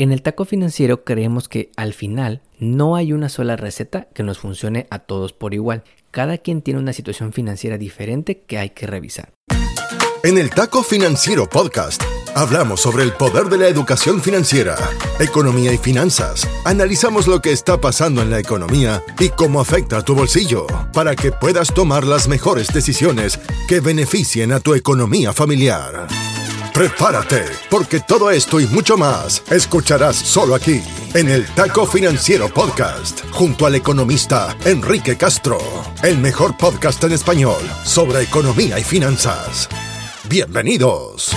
En el taco financiero creemos que al final no hay una sola receta que nos funcione a todos por igual. Cada quien tiene una situación financiera diferente que hay que revisar. En el Taco Financiero Podcast hablamos sobre el poder de la educación financiera, economía y finanzas. Analizamos lo que está pasando en la economía y cómo afecta a tu bolsillo para que puedas tomar las mejores decisiones que beneficien a tu economía familiar. Prepárate, porque todo esto y mucho más escucharás solo aquí, en el Taco Financiero Podcast, junto al economista Enrique Castro, el mejor podcast en español sobre economía y finanzas. Bienvenidos.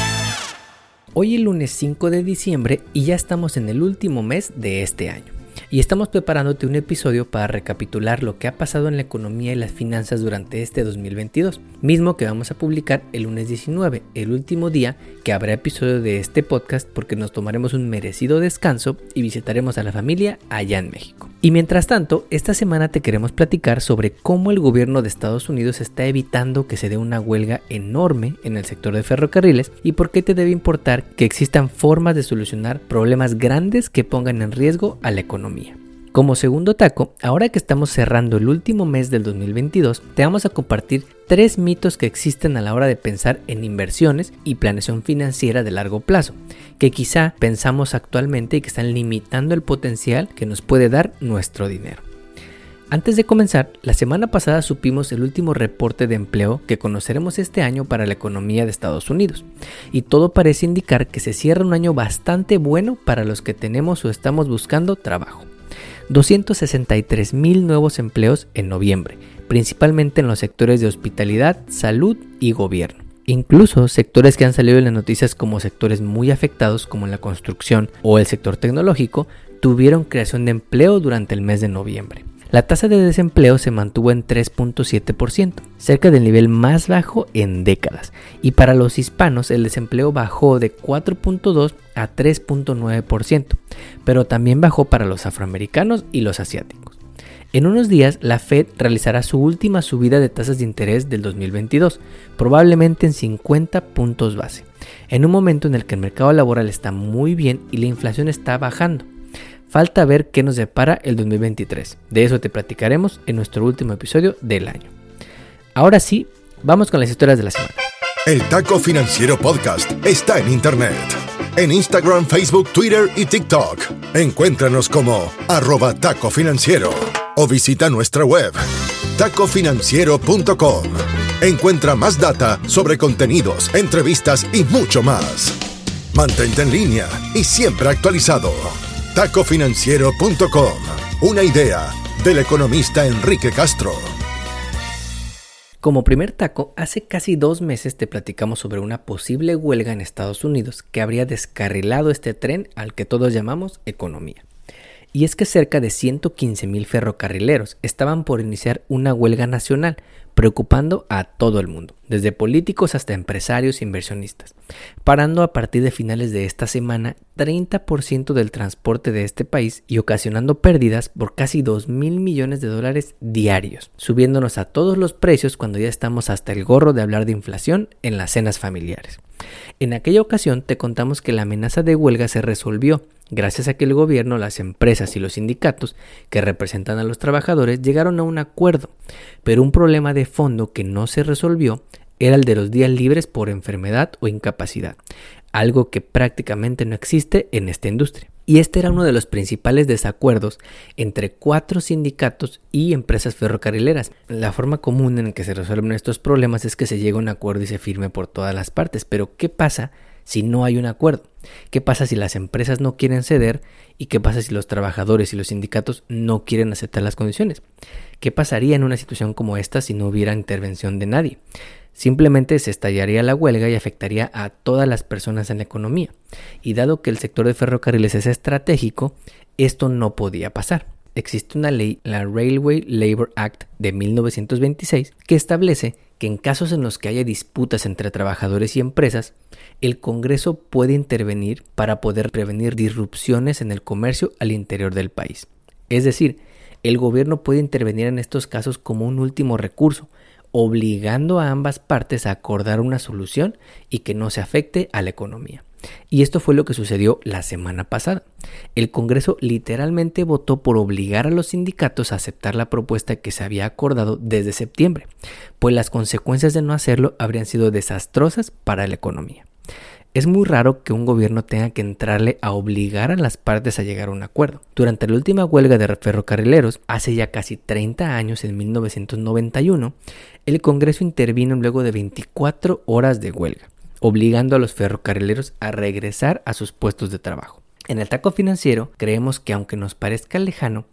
Hoy es lunes 5 de diciembre y ya estamos en el último mes de este año y estamos preparándote un episodio para recapitular lo que ha pasado en la economía y las finanzas durante este 2022, mismo que vamos a publicar el lunes 19, el último día que habrá episodio de este podcast porque nos tomaremos un merecido descanso y visitaremos a la familia allá en México. Y mientras tanto, esta semana te queremos platicar sobre cómo el gobierno de Estados Unidos está evitando que se dé una huelga enorme en el sector de ferrocarriles y por qué te debe importar que existan formas de solucionar problemas grandes que pongan en riesgo a la economía. Como segundo taco, ahora que estamos cerrando el último mes del 2022, te vamos a compartir tres mitos que existen a la hora de pensar en inversiones y planeación financiera de largo plazo, que quizá pensamos actualmente y que están limitando el potencial que nos puede dar nuestro dinero. Antes de comenzar, la semana pasada supimos el último reporte de empleo que conoceremos este año para la economía de Estados Unidos, y todo parece indicar que se cierra un año bastante bueno para los que tenemos o estamos buscando trabajo. 263 mil nuevos empleos en noviembre, principalmente en los sectores de hospitalidad, salud y gobierno. Incluso sectores que han salido en las noticias como sectores muy afectados como la construcción o el sector tecnológico tuvieron creación de empleo durante el mes de noviembre. La tasa de desempleo se mantuvo en 3.7%, cerca del nivel más bajo en décadas, y para los hispanos el desempleo bajó de 4.2 a 3.9%, pero también bajó para los afroamericanos y los asiáticos. En unos días, la Fed realizará su última subida de tasas de interés del 2022, probablemente en 50 puntos base, en un momento en el que el mercado laboral está muy bien y la inflación está bajando. Falta ver qué nos depara el 2023. De eso te platicaremos en nuestro último episodio del año. Ahora sí, vamos con las historias de la semana. El Taco Financiero Podcast está en Internet. En Instagram, Facebook, Twitter y TikTok. Encuéntranos como arroba taco financiero o visita nuestra web tacofinanciero.com. Encuentra más data sobre contenidos, entrevistas y mucho más. Mantente en línea y siempre actualizado tacofinanciero.com. Una idea del economista Enrique Castro. Como primer taco, hace casi dos meses te platicamos sobre una posible huelga en Estados Unidos que habría descarrilado este tren al que todos llamamos economía. Y es que cerca de 115 mil ferrocarrileros estaban por iniciar una huelga nacional, preocupando a todo el mundo, desde políticos hasta empresarios e inversionistas, parando a partir de finales de esta semana 30% del transporte de este país y ocasionando pérdidas por casi 2 mil millones de dólares diarios, subiéndonos a todos los precios cuando ya estamos hasta el gorro de hablar de inflación en las cenas familiares. En aquella ocasión te contamos que la amenaza de huelga se resolvió gracias a que el gobierno, las empresas y los sindicatos que representan a los trabajadores llegaron a un acuerdo, pero un problema de fondo que no se resolvió era el de los días libres por enfermedad o incapacidad, algo que prácticamente no existe en esta industria. Y este era uno de los principales desacuerdos entre cuatro sindicatos y empresas ferrocarrileras. La forma común en que se resuelven estos problemas es que se llegue a un acuerdo y se firme por todas las partes. Pero ¿qué pasa si no hay un acuerdo? ¿Qué pasa si las empresas no quieren ceder? ¿Y qué pasa si los trabajadores y los sindicatos no quieren aceptar las condiciones? ¿Qué pasaría en una situación como esta si no hubiera intervención de nadie? Simplemente se estallaría la huelga y afectaría a todas las personas en la economía. Y dado que el sector de ferrocarriles es estratégico, esto no podía pasar existe una ley, la Railway Labor Act de 1926, que establece que en casos en los que haya disputas entre trabajadores y empresas, el Congreso puede intervenir para poder prevenir disrupciones en el comercio al interior del país. Es decir, el gobierno puede intervenir en estos casos como un último recurso, obligando a ambas partes a acordar una solución y que no se afecte a la economía. Y esto fue lo que sucedió la semana pasada. El Congreso literalmente votó por obligar a los sindicatos a aceptar la propuesta que se había acordado desde septiembre, pues las consecuencias de no hacerlo habrían sido desastrosas para la economía. Es muy raro que un gobierno tenga que entrarle a obligar a las partes a llegar a un acuerdo. Durante la última huelga de ferrocarrileros, hace ya casi 30 años, en 1991, el Congreso intervino luego de 24 horas de huelga, obligando a los ferrocarrileros a regresar a sus puestos de trabajo. En el taco financiero, creemos que aunque nos parezca lejano,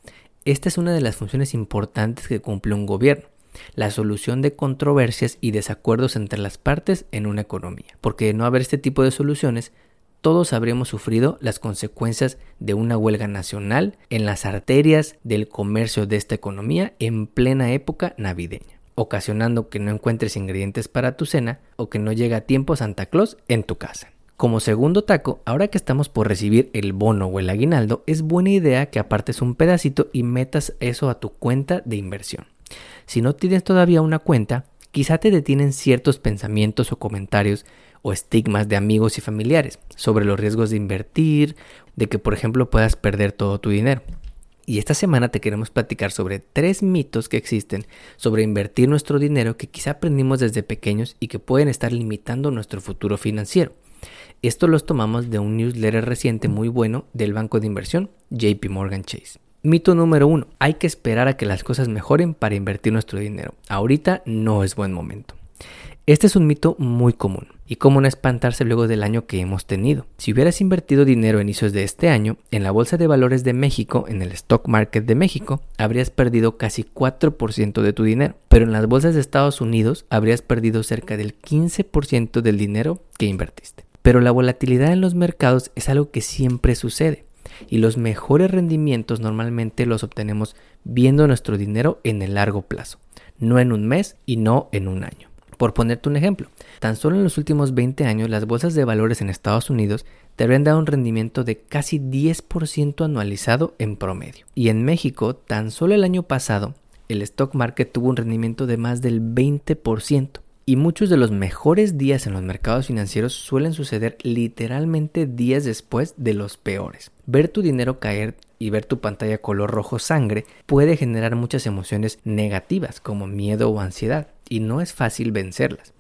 esta es una de las funciones importantes que cumple un gobierno la solución de controversias y desacuerdos entre las partes en una economía. Porque de no haber este tipo de soluciones, todos habríamos sufrido las consecuencias de una huelga nacional en las arterias del comercio de esta economía en plena época navideña, ocasionando que no encuentres ingredientes para tu cena o que no llegue a tiempo Santa Claus en tu casa. Como segundo taco, ahora que estamos por recibir el bono o el aguinaldo, es buena idea que apartes un pedacito y metas eso a tu cuenta de inversión. Si no tienes todavía una cuenta, quizá te detienen ciertos pensamientos o comentarios o estigmas de amigos y familiares sobre los riesgos de invertir, de que por ejemplo puedas perder todo tu dinero. Y esta semana te queremos platicar sobre tres mitos que existen sobre invertir nuestro dinero que quizá aprendimos desde pequeños y que pueden estar limitando nuestro futuro financiero. Esto los tomamos de un newsletter reciente muy bueno del banco de inversión JP Morgan Chase. Mito número uno. Hay que esperar a que las cosas mejoren para invertir nuestro dinero. Ahorita no es buen momento. Este es un mito muy común. Y cómo no espantarse luego del año que hemos tenido. Si hubieras invertido dinero a inicios de este año, en la Bolsa de Valores de México, en el Stock Market de México, habrías perdido casi 4% de tu dinero. Pero en las bolsas de Estados Unidos habrías perdido cerca del 15% del dinero que invertiste. Pero la volatilidad en los mercados es algo que siempre sucede y los mejores rendimientos normalmente los obtenemos viendo nuestro dinero en el largo plazo, no en un mes y no en un año. Por ponerte un ejemplo, tan solo en los últimos 20 años las bolsas de valores en Estados Unidos te habrían dado un rendimiento de casi 10% anualizado en promedio. Y en México, tan solo el año pasado, el stock market tuvo un rendimiento de más del 20%. Y muchos de los mejores días en los mercados financieros suelen suceder literalmente días después de los peores. Ver tu dinero caer y ver tu pantalla color rojo sangre puede generar muchas emociones negativas como miedo o ansiedad y no es fácil vencerlas.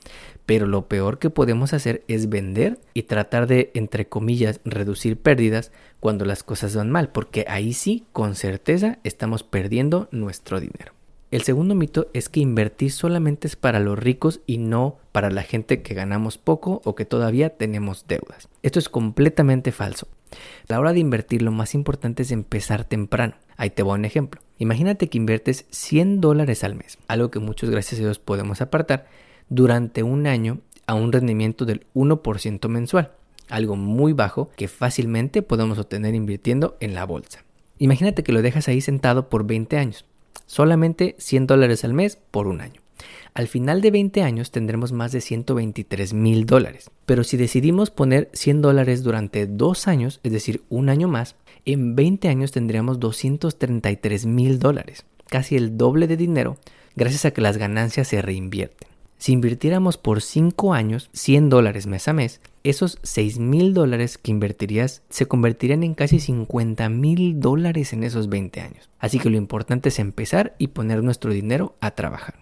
Pero lo peor que podemos hacer es vender y tratar de, entre comillas, reducir pérdidas cuando las cosas van mal, porque ahí sí, con certeza, estamos perdiendo nuestro dinero. El segundo mito es que invertir solamente es para los ricos y no para la gente que ganamos poco o que todavía tenemos deudas. Esto es completamente falso. A la hora de invertir lo más importante es empezar temprano. Ahí te voy a un ejemplo. Imagínate que inviertes 100 dólares al mes, algo que muchos gracias a Dios podemos apartar, durante un año a un rendimiento del 1% mensual, algo muy bajo que fácilmente podemos obtener invirtiendo en la bolsa. Imagínate que lo dejas ahí sentado por 20 años. Solamente 100 dólares al mes por un año. Al final de 20 años tendremos más de 123 mil dólares. Pero si decidimos poner 100 dólares durante dos años, es decir, un año más, en 20 años tendríamos 233 mil dólares, casi el doble de dinero, gracias a que las ganancias se reinvierten. Si invirtiéramos por 5 años 100 dólares mes a mes, esos 6 mil dólares que invertirías se convertirían en casi 50 mil dólares en esos 20 años. Así que lo importante es empezar y poner nuestro dinero a trabajar.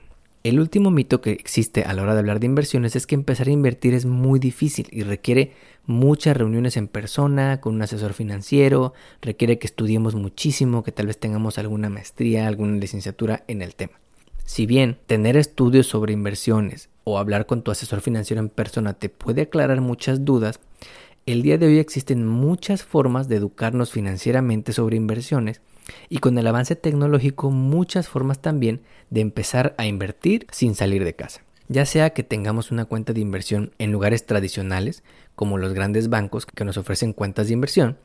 El último mito que existe a la hora de hablar de inversiones es que empezar a invertir es muy difícil y requiere muchas reuniones en persona, con un asesor financiero, requiere que estudiemos muchísimo, que tal vez tengamos alguna maestría, alguna licenciatura en el tema. Si bien tener estudios sobre inversiones o hablar con tu asesor financiero en persona te puede aclarar muchas dudas, el día de hoy existen muchas formas de educarnos financieramente sobre inversiones y con el avance tecnológico muchas formas también de empezar a invertir sin salir de casa. Ya sea que tengamos una cuenta de inversión en lugares tradicionales, como los grandes bancos que nos ofrecen cuentas de inversión,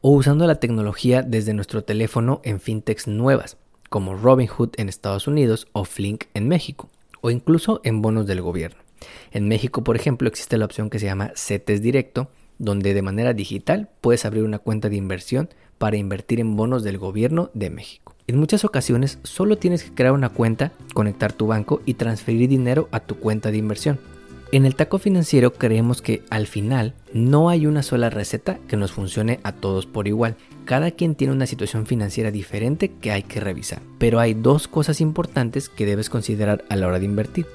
o usando la tecnología desde nuestro teléfono en fintechs nuevas, como Robinhood en Estados Unidos o Flink en México, o incluso en bonos del gobierno. En México, por ejemplo, existe la opción que se llama CETES Directo, donde de manera digital puedes abrir una cuenta de inversión para invertir en bonos del gobierno de México. En muchas ocasiones solo tienes que crear una cuenta, conectar tu banco y transferir dinero a tu cuenta de inversión. En el taco financiero creemos que al final no hay una sola receta que nos funcione a todos por igual. Cada quien tiene una situación financiera diferente que hay que revisar. Pero hay dos cosas importantes que debes considerar a la hora de invertir.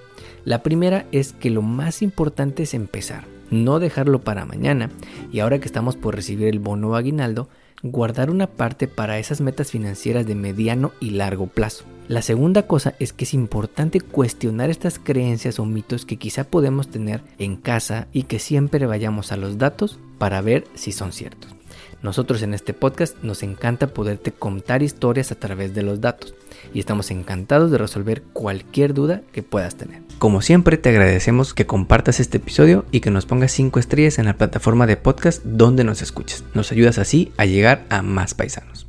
La primera es que lo más importante es empezar, no dejarlo para mañana. Y ahora que estamos por recibir el bono aguinaldo, guardar una parte para esas metas financieras de mediano y largo plazo. La segunda cosa es que es importante cuestionar estas creencias o mitos que quizá podemos tener en casa y que siempre vayamos a los datos para ver si son ciertos. Nosotros en este podcast nos encanta poderte contar historias a través de los datos y estamos encantados de resolver cualquier duda que puedas tener. Como siempre te agradecemos que compartas este episodio y que nos pongas 5 estrellas en la plataforma de podcast donde nos escuches. Nos ayudas así a llegar a más paisanos.